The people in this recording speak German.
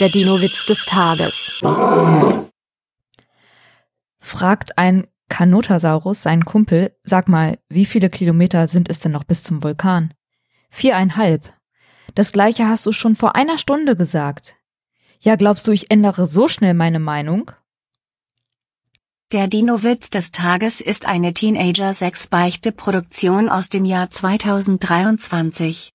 Der Dino-Witz des Tages. Fragt ein Kanotasaurus seinen Kumpel, sag mal, wie viele Kilometer sind es denn noch bis zum Vulkan? Viereinhalb. Das gleiche hast du schon vor einer Stunde gesagt. Ja, glaubst du, ich ändere so schnell meine Meinung? Der Dino-Witz des Tages ist eine Teenager-6-Beichte-Produktion aus dem Jahr 2023.